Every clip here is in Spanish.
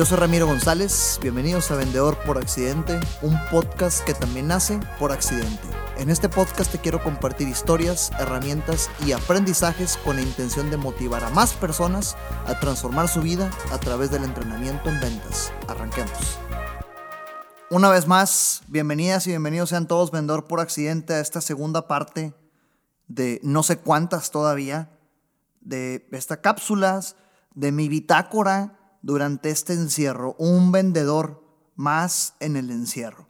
Yo soy Ramiro González, bienvenidos a Vendedor por Accidente, un podcast que también nace por accidente. En este podcast te quiero compartir historias, herramientas y aprendizajes con la intención de motivar a más personas a transformar su vida a través del entrenamiento en ventas. Arranquemos. Una vez más, bienvenidas y bienvenidos sean todos Vendedor por Accidente a esta segunda parte de no sé cuántas todavía, de estas cápsulas, de mi bitácora durante este encierro, un vendedor más en el encierro.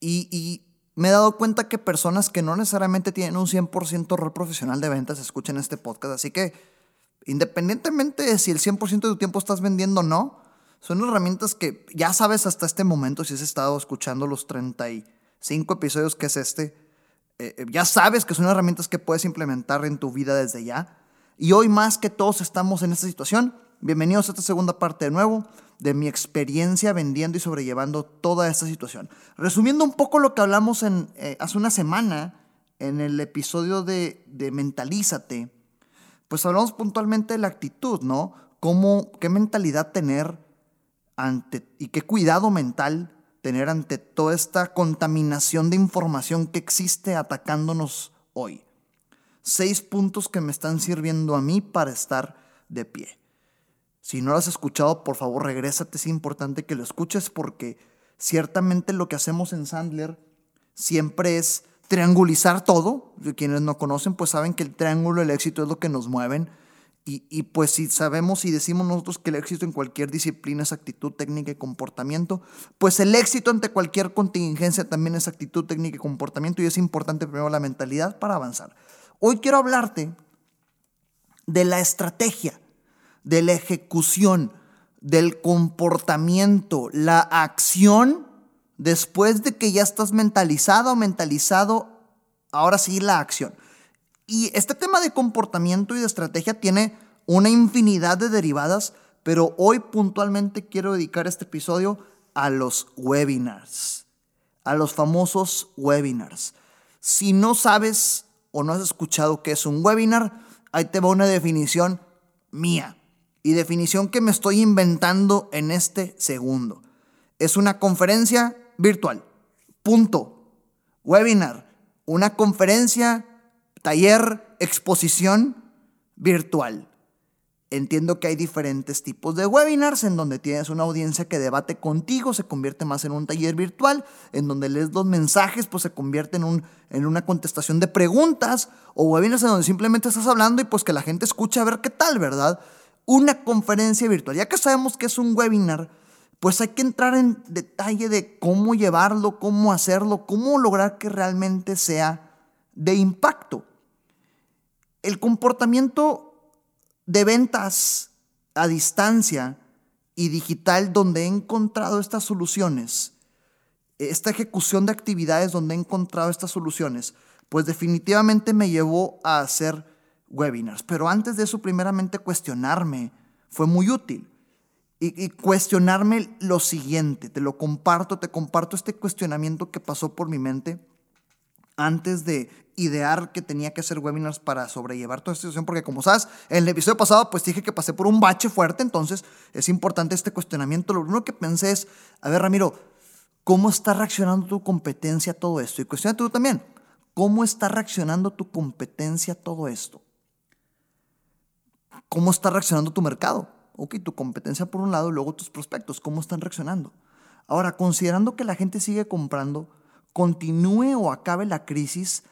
Y, me he dado cuenta que personas que no necesariamente tienen un 100% rol profesional de ventas escuchan este podcast. Así que, independientemente de si el 100% de tu tiempo estás vendiendo o no, son herramientas que ya sabes hasta este momento, si has estado escuchando los 35 episodios que es este, eh, eh, ya sabes que son herramientas que puedes implementar en tu vida desde ya. Y hoy más que todos estamos en esta situación, Bienvenidos a esta segunda parte de nuevo de mi experiencia vendiendo y sobrellevando toda esta situación. Resumiendo un poco lo que hablamos eh, hace una semana en el episodio de, de Mentalízate, pues hablamos puntualmente de la actitud, ¿no? Cómo, qué mentalidad tener ante y qué cuidado mental tener ante toda esta contaminación de información que existe atacándonos hoy. Seis puntos que me están sirviendo a mí para estar de pie. Si no lo has escuchado, por favor, regrésate. Es importante que lo escuches porque ciertamente lo que hacemos en Sandler siempre es triangulizar todo. Quienes no conocen, pues saben que el triángulo del éxito es lo que nos mueven. Y, y, pues si sabemos y decimos nosotros que el éxito en cualquier disciplina es actitud, técnica y comportamiento, pues el éxito ante cualquier contingencia también es actitud, técnica y comportamiento y es importante primero la mentalidad para avanzar. Hoy quiero hablarte de la estrategia de la ejecución, del comportamiento, la acción, después de que ya estás mentalizado o mentalizado, ahora sí la acción. Y este tema de comportamiento y de estrategia tiene una infinidad de derivadas, pero hoy puntualmente quiero dedicar este episodio a los webinars, a los famosos webinars. Si no sabes o no has escuchado qué es un webinar, ahí te va una definición mía y definición que me estoy inventando en este segundo. Es una conferencia virtual. Punto. Webinar. Una conferencia, taller, exposición virtual. Entiendo que hay diferentes tipos de webinars en donde tienes una audiencia que debate contigo, se convierte más en un taller virtual, en donde lees dos mensajes, pues se convierte en, un, en una contestación de preguntas, o webinars en donde simplemente estás hablando y pues que la gente escucha a ver qué tal, ¿verdad? Una conferencia virtual. Ya que sabemos que es un webinar, pues hay que entrar en detalle de cómo llevarlo, cómo hacerlo, cómo lograr que realmente sea de impacto. El comportamiento de ventas a distancia y digital donde he encontrado estas soluciones, esta ejecución de actividades donde he encontrado estas soluciones, pues definitivamente me llevó a hacer webinars. Pero antes de eso, primeramente cuestionarme fue muy útil. Y, cuestionarme lo siguiente, te lo comparto, te comparto este cuestionamiento que pasó por mi mente antes de idear que tenía que hacer webinars para sobrellevar toda esta situación, porque como sabes, en el episodio pasado pues dije que pasé por un bache fuerte, entonces es importante este cuestionamiento. Lo primero que pensé es, a ver Ramiro, ¿cómo está reaccionando tu competencia a todo esto? Y cuestiona tú también, ¿cómo está reaccionando tu competencia a todo esto? ¿Cómo está reaccionando tu mercado? Ok, tu competencia por un lado luego tus prospectos, ¿cómo están reaccionando? Ahora, considerando que la gente sigue comprando, continúe o acabe la crisis,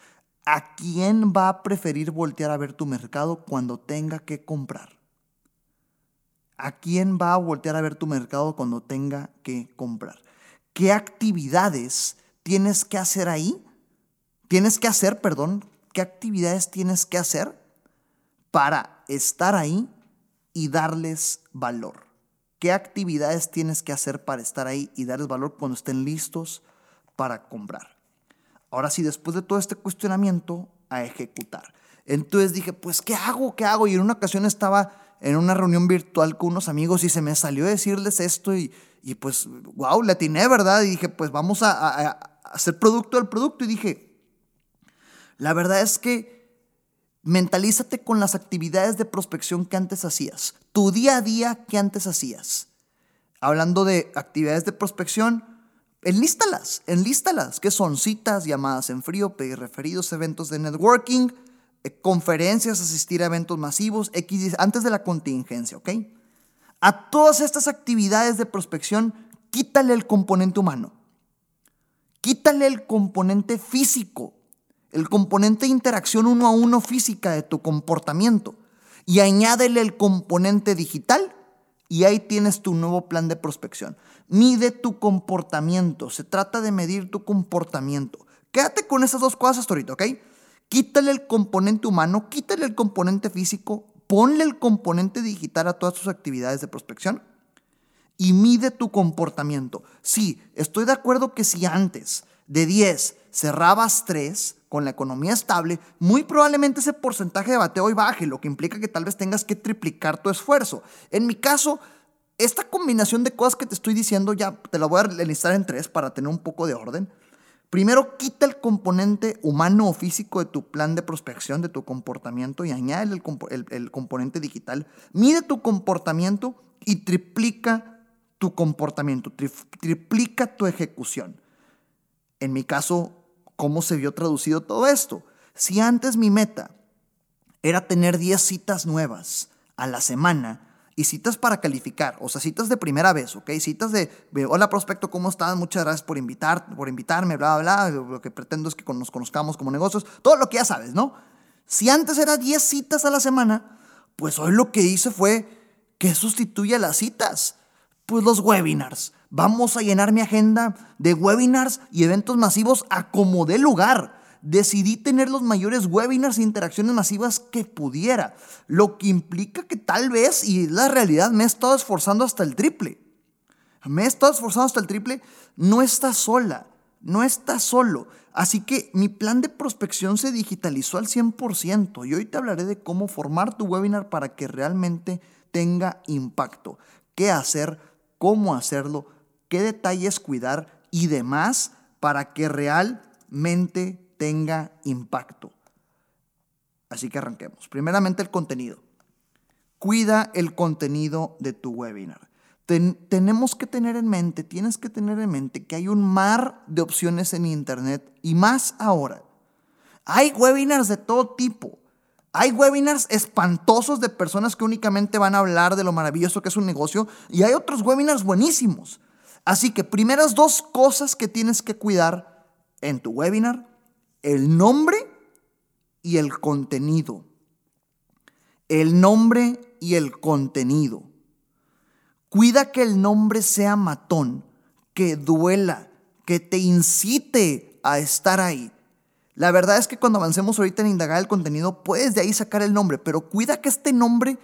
¿a quién va a preferir voltear a ver tu mercado cuando tenga que comprar? ¿A quién va a voltear a ver tu mercado cuando tenga que comprar? ¿Qué actividades tienes que hacer ahí? Tienes que hacer, perdón, ¿qué actividades tienes que hacer para estar ahí y darles valor. ¿Qué actividades tienes que hacer para estar ahí y darles valor cuando estén listos para comprar? Ahora sí, después de todo este cuestionamiento, a ejecutar. Entonces dije, pues, ¿qué hago? ¿Qué hago? Y en una ocasión estaba en una reunión virtual con unos amigos y se me salió decirles esto y, y pues, wow, le atiné, ¿verdad? Y dije, pues vamos a, a hacer producto del producto. Y dije, la verdad es que Mentalízate con las actividades de prospección que antes hacías, tu día a día que antes hacías. hablando de actividades de prospección, enlístalas, enlístalas, que son citas, llamadas en frío, pedir referidos, eventos de networking, eh, conferencias, asistir a eventos masivos, X, antes de la contingencia, ¿ok? A todas estas actividades de prospección, quítale el componente humano. Quítale el componente físico, el componente de interacción uno a uno física de tu comportamiento y añádele el componente digital y ahí tienes tu nuevo plan de prospección. Mide tu comportamiento, se trata de medir tu comportamiento. Quédate con esas dos cosas hasta ahorita, ¿ok? Quítale el componente humano, quítale el componente físico, ponle el componente digital a todas tus actividades de prospección y mide tu comportamiento. Sí, estoy de acuerdo que si antes de 10 cerrabas 3 con la economía estable, muy probablemente ese porcentaje de bateo hoy baje, lo que implica que tal vez tengas que triplicar tu esfuerzo. En mi caso, esta combinación de cosas que te estoy diciendo, ya te la voy a listar en tres para tener un poco de orden. Primero, quita el componente humano o físico de tu plan de prospección, de tu comportamiento y añade el componente digital. Mide tu comportamiento y triplica tu comportamiento, triplica tu ejecución. En mi caso, ¿cómo se vio traducido todo esto? Si antes mi meta era tener 10 citas nuevas a la semana, y citas para calificar, o sea, citas de primera vez, ¿ok? Citas de, hola prospecto, ¿cómo estás? Muchas gracias por, invitar, por invitarme, bla, bla, bla, lo que pretendo es que nos conozcamos como negocios, todo lo que ya sabes, ¿no? Si antes era 10 citas a la semana, pues hoy lo que hice fue que sustituya las citas pues los webinars. Vamos a llenar mi agenda de webinars y eventos masivos a como dé lugar. Decidí tener los mayores webinars e interacciones masivas que pudiera, lo que implica que tal vez, y la realidad, me he estado esforzando hasta el triple. Me he estado esforzando hasta el triple. No está sola, no está solo. Así que mi plan de prospección se digitalizó al 100% y hoy te hablaré de cómo formar tu webinar para que realmente tenga impacto. ¿Qué hacer? cómo hacerlo, qué detalles cuidar y demás para que realmente tenga impacto. Así que arranquemos. Primeramente el contenido. Cuida el contenido de tu webinar. tenemos que tener en mente, tienes que tener en mente que hay un mar de opciones en Internet y más ahora. Hay webinars de todo tipo. Hay webinars espantosos de personas que únicamente van a hablar de lo maravilloso que es un negocio y hay otros webinars buenísimos. Así que primeras dos cosas que tienes que cuidar en tu webinar, el nombre y el contenido. El nombre y el contenido. Cuida que el nombre sea matón, que duela, que te incite a estar ahí. La verdad es que cuando avancemos ahorita en indagar el contenido, puedes de ahí sacar el nombre, pero cuida que este nombre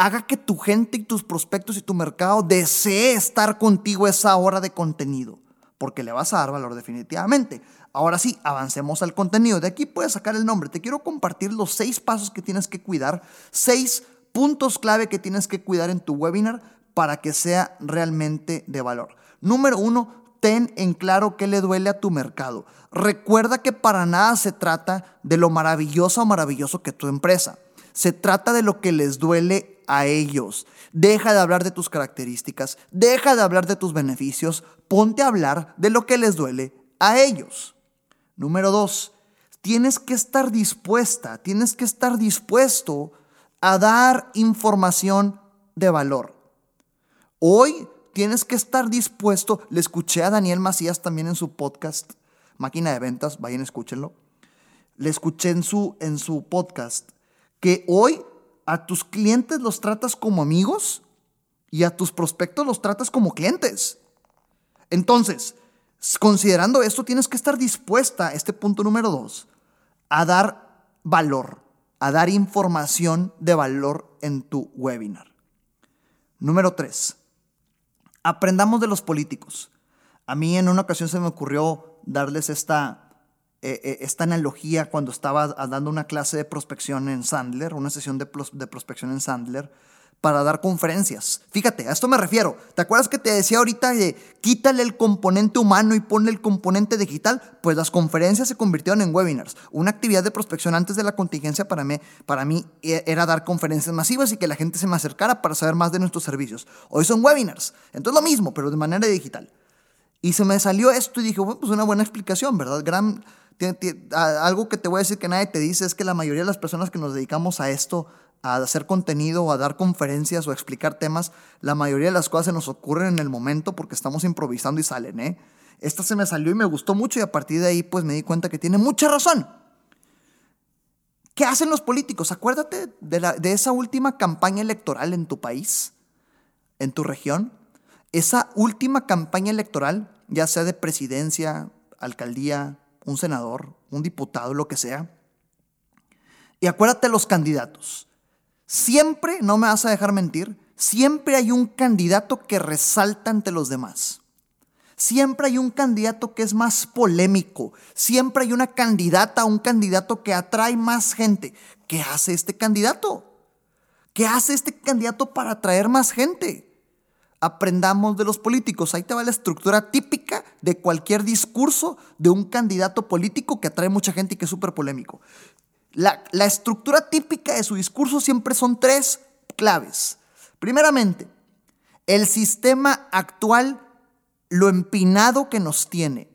haga que tu gente y tus prospectos y tu mercado desee estar contigo esa hora de contenido, porque le vas a dar valor definitivamente. Ahora sí, avancemos al contenido. De aquí puedes sacar el nombre. Te quiero compartir los seis pasos que tienes que cuidar, seis puntos clave que tienes que cuidar en tu webinar para que sea realmente de valor. Número uno, ten en claro qué le duele a tu mercado. Recuerda que para nada se trata de lo maravilloso o maravilloso que tu empresa. Se trata de lo que les duele a ellos. Deja de hablar de tus características, deja de hablar de tus beneficios, ponte a hablar de lo que les duele a ellos. Número dos, tienes que estar dispuesta, tienes que estar dispuesto a dar información de valor. Hoy tienes que estar dispuesto. Le escuché a Daniel Macías también en su podcast, Máquina de Ventas, vayan, escúchenlo. Le escuché en su, en su podcast que hoy a tus clientes los tratas como amigos y a tus prospectos los tratas como clientes. Entonces, considerando esto, tienes que estar dispuesta, este punto número dos, a dar valor, a dar información de valor en tu webinar. Número tres, Aprendamos de los políticos. A mí en una ocasión se me ocurrió darles esta, eh, eh, esta analogía cuando estaba dando una clase de prospección en Sandler, una sesión de, prospección en Sandler, para dar conferencias. Fíjate, a esto me refiero. ¿Te acuerdas que te decía ahorita de quítale el componente humano y ponle el componente digital? Pues las conferencias se convirtieron en webinars. Una actividad de prospección antes de la contingencia para mí, para mí e, era dar conferencias masivas y que la gente se me acercara para saber más de nuestros servicios. Hoy son webinars. Entonces lo mismo, pero de manera digital. Y se me salió esto y dije, bueno, pues una buena explicación, ¿verdad? Gran, algo que te voy a decir que nadie te dice es que la mayoría de las personas que nos dedicamos a esto a hacer contenido o a dar conferencias o a explicar temas, la mayoría de las cosas se nos ocurren en el momento porque estamos improvisando y salen, ¿eh? Esta se me salió y me gustó mucho y a partir de ahí pues me di cuenta que tiene mucha razón. ¿Qué hacen los políticos? Acuérdate de, la, de esa última campaña electoral en tu país, en tu región. Esa última campaña electoral, ya sea de presidencia, alcaldía, un senador, un diputado, lo que sea. Y acuérdate los candidatos. Siempre, no me vas a dejar mentir, siempre hay un candidato que resalta ante los demás. Siempre hay un candidato que es más polémico. Siempre hay una candidata, un candidato que atrae más gente. ¿Qué hace este candidato? ¿Qué hace este candidato para atraer más gente? Aprendamos de los políticos. Ahí te va la estructura típica de cualquier discurso de un candidato político que atrae mucha gente y que es súper polémico. La, estructura típica de su discurso siempre son tres claves. Primeramente, el sistema actual, lo empinado que nos tiene.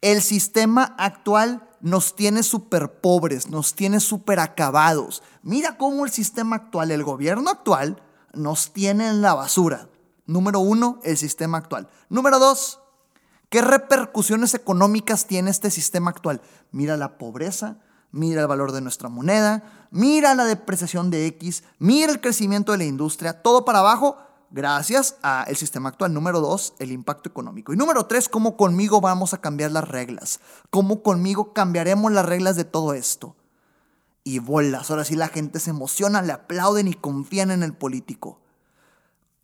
El sistema actual nos tiene súper pobres, nos tiene súper acabados. Mira cómo el sistema actual, el gobierno actual, nos tiene en la basura. Número uno, el sistema actual. Número dos, ¿qué repercusiones económicas tiene este sistema actual? Mira la pobreza, mira el valor de nuestra moneda, mira la depreciación de X, mira el crecimiento de la industria, todo para abajo gracias al sistema actual. Número dos, el impacto económico. Y número tres, cómo conmigo vamos a cambiar las reglas, cómo conmigo cambiaremos las reglas de todo esto. Y bolas, ahora sí la gente se emociona, le aplauden y confían en el político.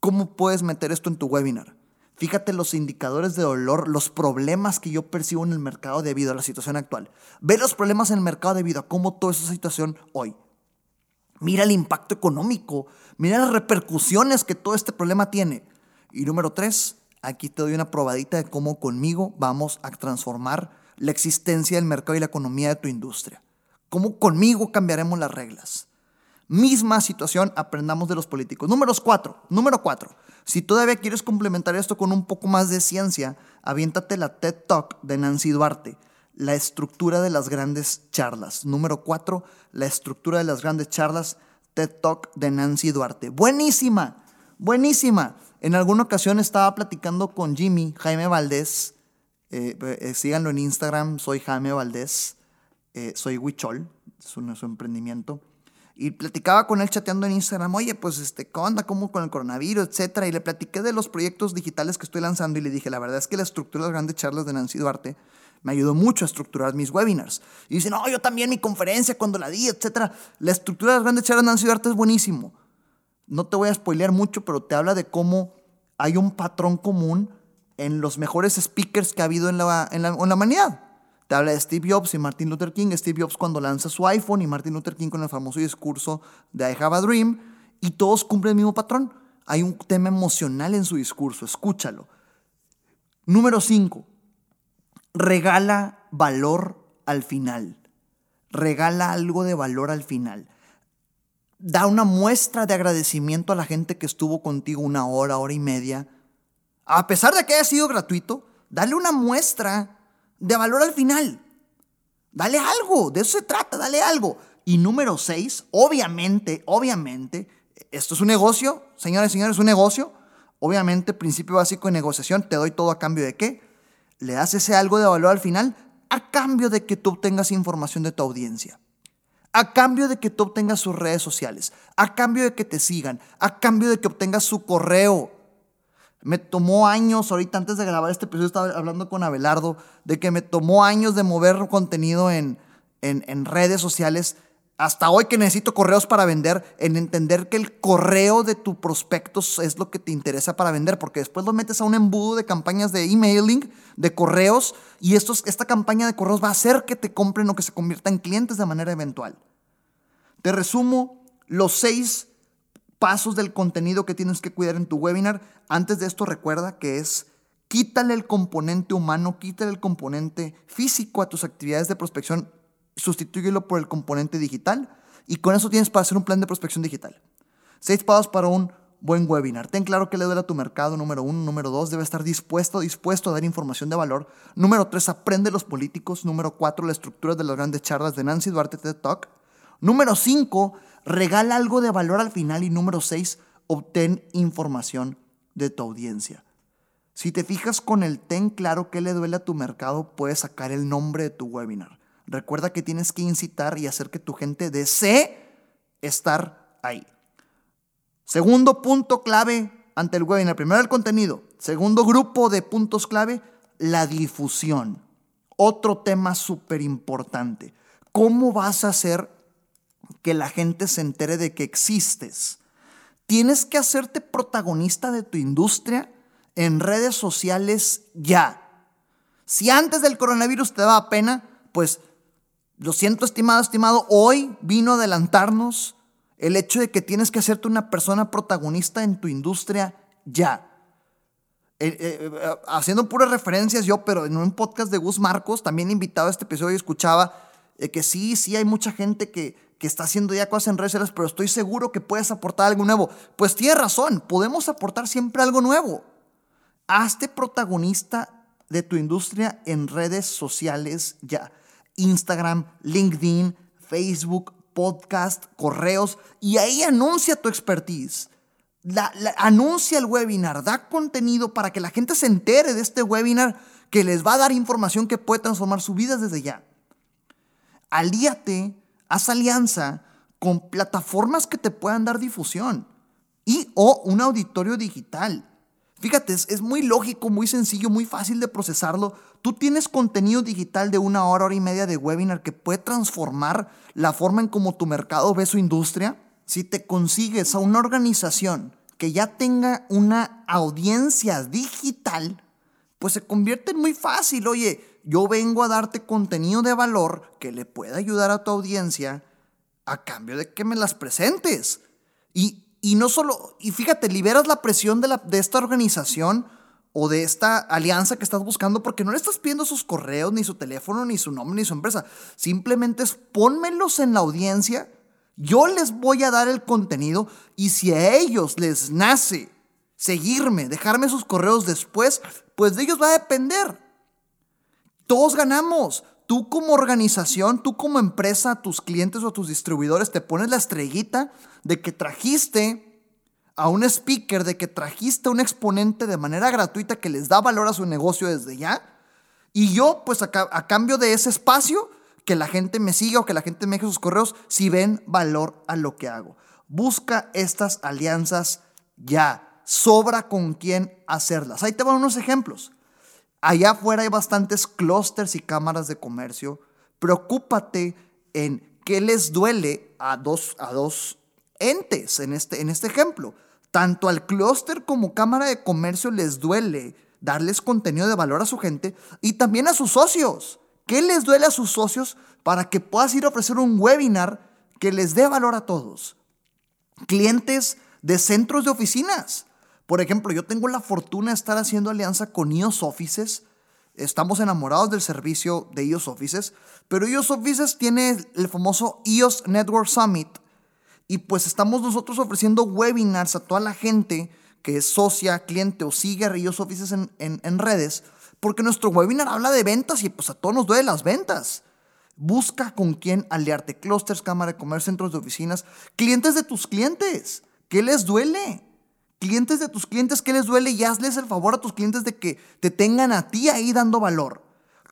¿Cómo puedes meter esto en tu webinar? Fíjate los indicadores de dolor, los problemas que yo percibo en el mercado debido a la situación actual. Ve los problemas en el mercado debido a cómo toda esa situación hoy. Mira el impacto económico, mira las repercusiones que todo este problema tiene. Y número tres, aquí te doy una probadita de cómo conmigo vamos a transformar la existencia del mercado y la economía de tu industria. Cómo conmigo cambiaremos las reglas. Misma situación, aprendamos de los políticos. Números cuatro, número cuatro. Si todavía quieres complementar esto con un poco más de ciencia, aviéntate la TED Talk de Nancy Duarte, la estructura de las grandes charlas. Número cuatro, la estructura de las grandes charlas, TED Talk de Nancy Duarte. Buenísima, buenísima. En alguna ocasión estaba platicando con Jimmy, Jaime Valdés. Eh, eh, síganlo en Instagram, soy Jaime Valdés. Eh, soy Huichol, es un emprendimiento. Y platicaba con él chateando en Instagram, oye, pues, este, ¿qué onda? ¿Cómo con el coronavirus, etcétera? Y le platiqué de los proyectos digitales que estoy lanzando y le dije, la verdad es que la estructura de las grandes charlas de Nancy Duarte me ayudó mucho a estructurar mis webinars. Y dice, no, yo también mi conferencia cuando la di, etcétera. La estructura de las grandes charlas de Nancy Duarte es buenísimo. No te voy a spoilear mucho, pero te habla de cómo hay un patrón común en los mejores speakers que ha habido en la, en la, en la humanidad. Te habla de Steve Jobs y Martin Luther King. Steve Jobs cuando lanza su iPhone y Martin Luther King con el famoso discurso de I Have a Dream. Y todos cumplen el mismo patrón. Hay un tema emocional en su discurso. Escúchalo. Número 5. Regala valor al final. Regala algo de valor al final. Da una muestra de agradecimiento a la gente que estuvo contigo una hora, hora y media. A pesar de que haya sido gratuito, dale una muestra de valor al final. Dale algo, de eso se trata, dale algo. Y número seis, obviamente, obviamente, esto es un negocio, señores y señores, es un negocio. Obviamente, principio básico de negociación, te doy todo a cambio de qué? Le das ese algo de valor al final a cambio de que tú obtengas información de tu audiencia. A cambio de que tú obtengas sus redes sociales, a cambio de que te sigan, a cambio de que obtengas su correo, me tomó años, ahorita antes de grabar este episodio estaba hablando con Abelardo, de que me tomó años de mover contenido en, en, redes sociales, hasta hoy que necesito correos para vender, en entender que el correo de tu prospectos es lo que te interesa para vender, porque después lo metes a un embudo de campañas de emailing, de correos, y estos, esta campaña de correos va a hacer que te compren o que se conviertan en clientes de manera eventual. Te resumo los seis pasos del contenido que tienes que cuidar en tu webinar. Antes de esto recuerda que es quítale el componente humano, quítale el componente físico a tus actividades de prospección, sustitúyelo por el componente digital y con eso tienes para hacer un plan de prospección digital. Seis pasos para un buen webinar. Ten claro que le duele a tu mercado, número uno. Número dos, debe estar dispuesto, dispuesto a dar información de valor. Número tres, aprende los políticos. Número cuatro, la estructura de las grandes charlas de Nancy Duarte TED Talk. Número cinco, regala algo de valor al final. Y número seis, obtén información de tu audiencia. Si te fijas con el ten claro que le duele a tu mercado, puedes sacar el nombre de tu webinar. Recuerda que tienes que incitar y hacer que tu gente desee estar ahí. Segundo punto clave ante el webinar. Primero el contenido. Segundo grupo de puntos clave, la difusión. Otro tema súper importante. ¿Cómo vas a hacer que la gente se entere de que existes? Tienes que hacerte protagonista de tu industria en redes sociales ya. Si antes del coronavirus te daba pena, pues lo siento estimado, estimado, hoy vino a adelantarnos el hecho de que tienes que hacerte una persona protagonista en tu industria ya. Eh, eh, eh, haciendo puras referencias yo, pero en un podcast de Gus Marcos, también invitado a este episodio y escuchaba que sí, sí hay mucha gente que, que está haciendo ya cosas en redes sociales, pero estoy seguro que puedes aportar algo nuevo. Pues tienes razón, podemos aportar siempre algo nuevo. Hazte protagonista de tu industria en redes sociales ya. Instagram, LinkedIn, Facebook, podcast, correos, y ahí anuncia tu expertise. anuncia el webinar, da contenido para que la gente se entere de este webinar que les va a dar información que puede transformar su vida desde ya. Alíate, haz alianza con plataformas que te puedan dar difusión y o un auditorio digital. Fíjate, es, muy lógico, muy sencillo, muy fácil de procesarlo. Tú tienes contenido digital de una hora, hora y media de webinar que puede transformar la forma en cómo tu mercado ve su industria. Si te consigues a una organización que ya tenga una audiencia digital, pues se convierte en muy fácil. Oye, yo vengo a darte contenido de valor que le pueda ayudar a tu audiencia a cambio de que me las presentes. Y y no solo, y fíjate, liberas la presión de, la, de esta organización o de esta alianza que estás buscando porque no le estás pidiendo sus correos, ni su teléfono, ni su nombre, ni su empresa. Simplemente es pónmelos en la audiencia, yo les voy a dar el contenido y si a ellos les nace seguirme, dejarme sus correos después, pues de ellos va a depender. Todos ganamos. Tú como organización, tú como empresa, tus clientes o tus distribuidores te pones la estrellita de que trajiste a un speaker, de que trajiste a un exponente de manera gratuita que les da valor a su negocio desde ya. Y yo, pues a, cambio de ese espacio, que la gente me siga o que la gente me deje sus correos si ven valor a lo que hago. Busca estas alianzas ya. Sobra con quién hacerlas. Ahí te van unos ejemplos. Allá afuera hay bastantes clústeres y cámaras de comercio. Preocúpate en qué les duele a dos, a dos entes en este, en este ejemplo. Tanto al clúster como cámara de comercio les duele darles contenido de valor a su gente y también a sus socios. ¿Qué les duele a sus socios para que puedas ir a ofrecer un webinar que les dé valor a todos? Clientes de centros de oficinas. Por ejemplo, yo tengo la fortuna de estar haciendo alianza con iOS Offices. Estamos enamorados del servicio de iOS Offices, pero iOS Offices tiene el famoso iOS Network Summit y pues estamos nosotros ofreciendo webinars a toda la gente que es socia, cliente o sigue a iOS Offices en, en redes, porque nuestro webinar habla de ventas y pues a todos nos duele las ventas. Busca con quién aliarte. Clusters, Cámara de Comercio, centros de oficinas, clientes de tus clientes. ¿Qué les duele? Clientes de tus clientes, ¿qué les duele? Y hazles el favor a tus clientes de que te tengan a ti ahí dando valor.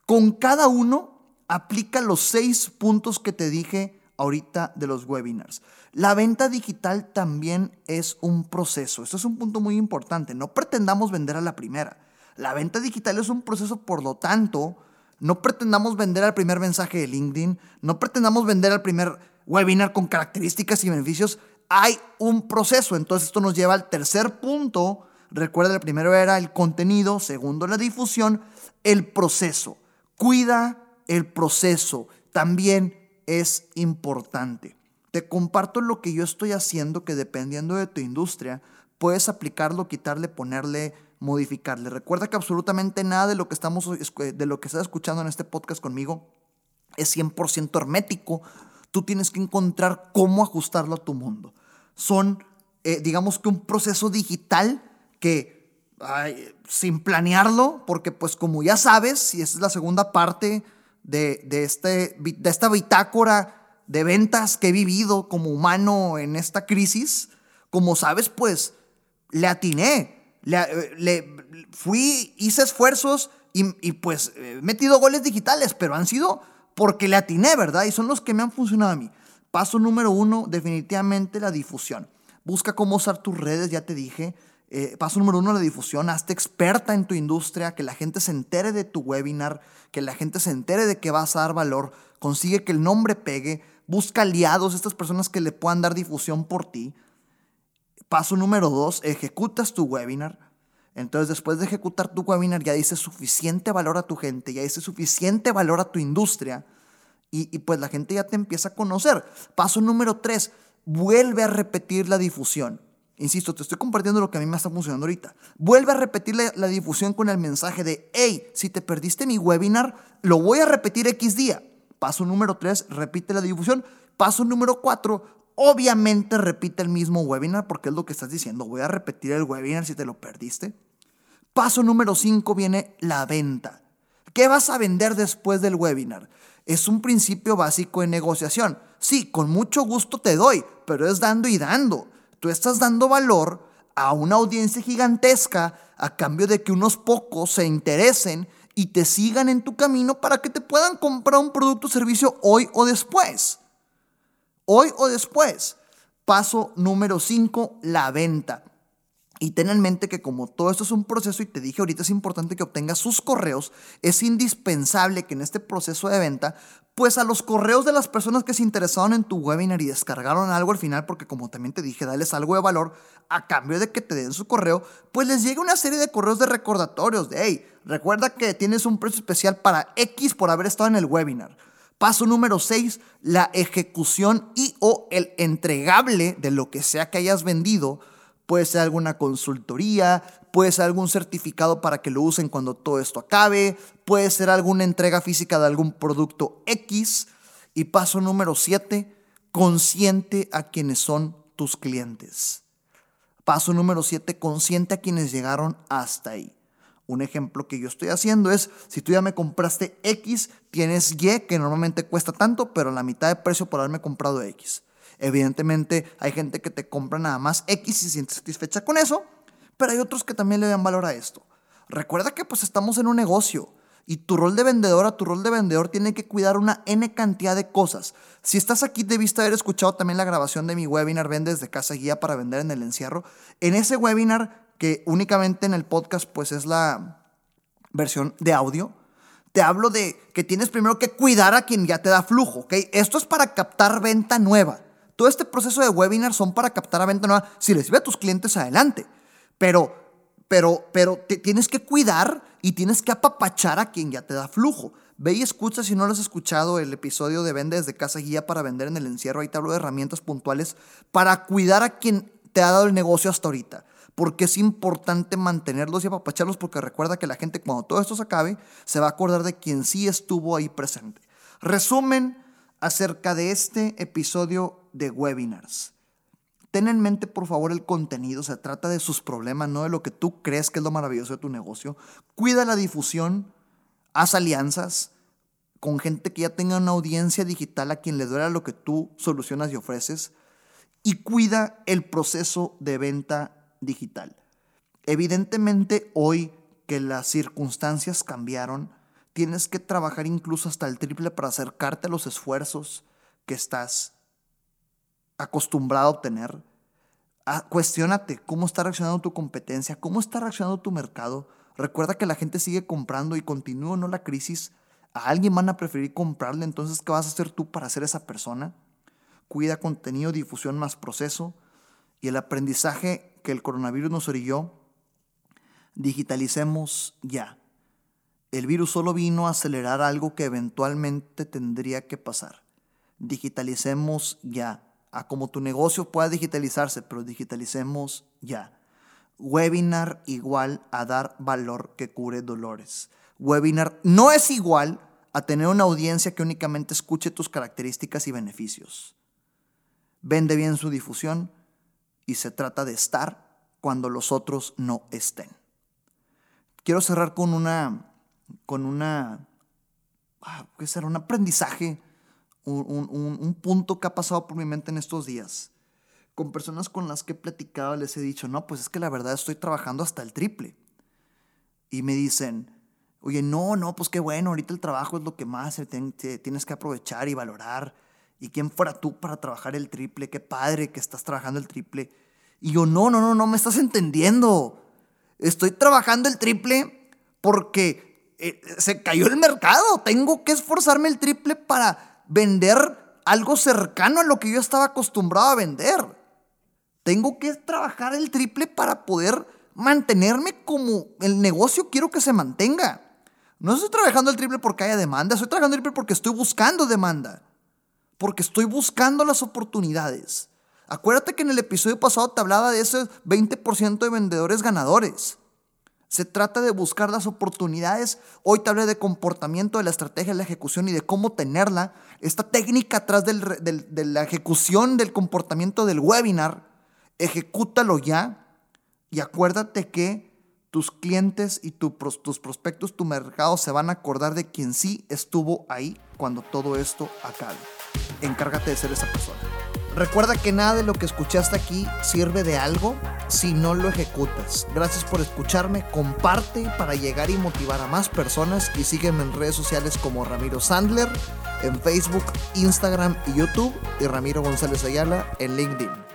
Con cada uno, aplica los seis puntos que te dije ahorita de los webinars. La venta digital también es un proceso. Esto es un punto muy importante. No pretendamos vender a la primera. La venta digital es un proceso, por lo tanto, no pretendamos vender al primer mensaje de LinkedIn, no pretendamos vender al primer webinar con características y beneficios hay un proceso. Entonces esto nos lleva al tercer punto. Recuerda, el primero era el contenido, segundo la difusión, el proceso. Cuida el proceso, también es importante. Te comparto lo que yo estoy haciendo que dependiendo de tu industria, puedes aplicarlo, quitarle, ponerle, modificarle. Recuerda que absolutamente nada de lo que, estamos, de lo que estás escuchando en este podcast conmigo es 100% hermético. Tú tienes que encontrar cómo ajustarlo a tu mundo. Son, eh, digamos que un proceso digital que sin planearlo, porque pues como ya sabes, y esta es la segunda parte de, de, este, de esta bitácora de ventas que he vivido como humano en esta crisis, como sabes, pues le atiné, le, le fui, hice esfuerzos y, y pues he metido goles digitales, pero han sido porque le atiné, ¿verdad? Y son los que me han funcionado a mí. Paso número uno, definitivamente la difusión. Busca cómo usar tus redes, ya te dije. Eh, paso número uno, la difusión. Hazte experta en tu industria, que la gente se entere de tu webinar, que la gente se entere de que vas a dar valor. Consigue que el nombre pegue. Busca aliados, estas personas que le puedan dar difusión por ti. Paso número dos, ejecutas tu webinar. Entonces, después de ejecutar tu webinar, ya dices suficiente valor a tu gente, ya dices suficiente valor a tu industria. Y, pues la gente ya te empieza a conocer. Paso número tres, vuelve a repetir la difusión. Insisto, te estoy compartiendo lo que a mí me está funcionando ahorita. Vuelve a repetir la, difusión con el mensaje de, hey, si te perdiste mi webinar, lo voy a repetir X día. Paso número 3, repite la difusión. Paso número 4, obviamente repite el mismo webinar porque es lo que estás diciendo. Voy a repetir el webinar si te lo perdiste. Paso número 5 viene la venta. ¿Qué vas a vender después del webinar? Es un principio básico de negociación. Sí, con mucho gusto te doy, pero es dando y dando. Tú estás dando valor a una audiencia gigantesca a cambio de que unos pocos se interesen y te sigan en tu camino para que te puedan comprar un producto o servicio hoy o después. Hoy o después. Paso número 5, la venta. Y ten en mente que como todo esto es un proceso y te dije ahorita es importante que obtengas sus correos, es indispensable que en este proceso de venta, pues a los correos de las personas que se interesaron en tu webinar y descargaron algo al final, porque como también te dije, dales algo de valor a cambio de que te den su correo, pues les llegue una serie de correos de recordatorios de, hey, recuerda que tienes un precio especial para X por haber estado en el webinar. Paso número 6, la ejecución y o el entregable de lo que sea que hayas vendido puede ser alguna consultoría, puede ser algún certificado para que lo usen cuando todo esto acabe, puede ser alguna entrega física de algún producto X. Y paso número 7, consciente a quienes son tus clientes. Paso número 7, consciente a quienes llegaron hasta ahí. Un ejemplo que yo estoy haciendo es, si tú ya me compraste X, tienes Y, que normalmente cuesta tanto, pero la mitad de precio por haberme comprado X. Evidentemente hay gente que te compra nada más X y se siente satisfecha con eso, pero hay otros que también le dan valor a esto. Recuerda que pues estamos en un negocio y tu rol de vendedora, tu rol de vendedor tiene que cuidar una N cantidad de cosas. Si estás aquí, debiste haber escuchado también la grabación de mi webinar Vendes de Casa Guía para Vender en el Encierro. En ese webinar, que únicamente en el podcast pues es la versión de audio, te hablo de que tienes primero que cuidar a quien ya te da flujo, ¿ok? Esto es para captar venta nueva. Todo este proceso de webinar son para captar a venta nueva. Si les sirve a tus clientes, adelante. Pero, pero, pero te tienes que cuidar y tienes que apapachar a quien ya te da flujo. Ve y escucha si no lo has escuchado el episodio de Vende desde casa guía para vender en el encierro. Ahí te hablo de herramientas puntuales para cuidar a quien te ha dado el negocio hasta ahorita. Porque es importante mantenerlos y apapacharlos porque recuerda que la gente cuando todo esto se acabe se va a acordar de quien sí estuvo ahí presente. Resumen acerca de este episodio de webinars. Ten en mente, por favor, el contenido. Se trata de sus problemas, no de lo que tú crees que es lo maravilloso de tu negocio. Cuida la difusión. Haz alianzas con gente que ya tenga una audiencia digital a quien le duela lo que tú solucionas y ofreces. Y cuida el proceso de venta digital. Evidentemente, hoy que las circunstancias cambiaron, tienes que trabajar incluso hasta el triple para acercarte a los esfuerzos que estás acostumbrado a obtener. Ah, cuestiónate cómo está reaccionando tu competencia, cómo está reaccionando tu mercado. Recuerda que la gente sigue comprando y continúa no la crisis. A alguien van a preferir comprarle, entonces, ¿qué vas a hacer tú para ser esa persona? Cuida contenido, difusión más proceso y el aprendizaje que el coronavirus nos orilló. Digitalicemos ya. El virus solo vino a acelerar algo que eventualmente tendría que pasar. Digitalicemos ya a cómo tu negocio pueda digitalizarse, pero digitalicemos ya. Webinar igual a dar valor que cure dolores. Webinar no es igual a tener una audiencia que únicamente escuche tus características y beneficios. Vende bien su difusión y se trata de estar cuando los otros no estén. Quiero cerrar con una, con una, ah, ¿qué será? Un aprendizaje, un, un punto que ha pasado por mi mente en estos días. Con personas con las que he platicado les he dicho, no, pues es que la verdad estoy trabajando hasta el triple. Y me dicen, oye, no, no, pues qué bueno, ahorita el trabajo es lo que más tienes que aprovechar y valorar. ¿Y quién fuera tú para trabajar el triple? Qué padre que estás trabajando el triple. Y yo, no, no, no, no me estás entendiendo. Estoy trabajando el triple porque eh, se cayó el mercado. Tengo que esforzarme el triple para vender algo cercano a lo que yo estaba acostumbrado a vender. Tengo que trabajar el triple para poder mantenerme como el negocio quiero que se mantenga. No estoy trabajando el triple porque haya demanda, estoy trabajando el triple porque estoy buscando demanda, porque estoy buscando las oportunidades. Acuérdate que en el episodio pasado te hablaba de ese 20% de vendedores ganadores. Se trata de buscar las oportunidades. Hoy te hablé de comportamiento, de la estrategia, de la ejecución y de cómo tenerla. Esta técnica atrás de la ejecución del comportamiento del webinar, ejecútalo ya y acuérdate que tus clientes y tus prospectos, tu mercado se van a acordar de quien sí estuvo ahí cuando todo esto acabe. Encárgate de ser esa persona. Recuerda que nada de lo que escuchaste aquí sirve de algo si no lo ejecutas. Gracias por escucharme, comparte para llegar y motivar a más personas y sígueme en redes sociales como Ramiro Sandler, en Facebook, Instagram y YouTube y Ramiro González Ayala en LinkedIn.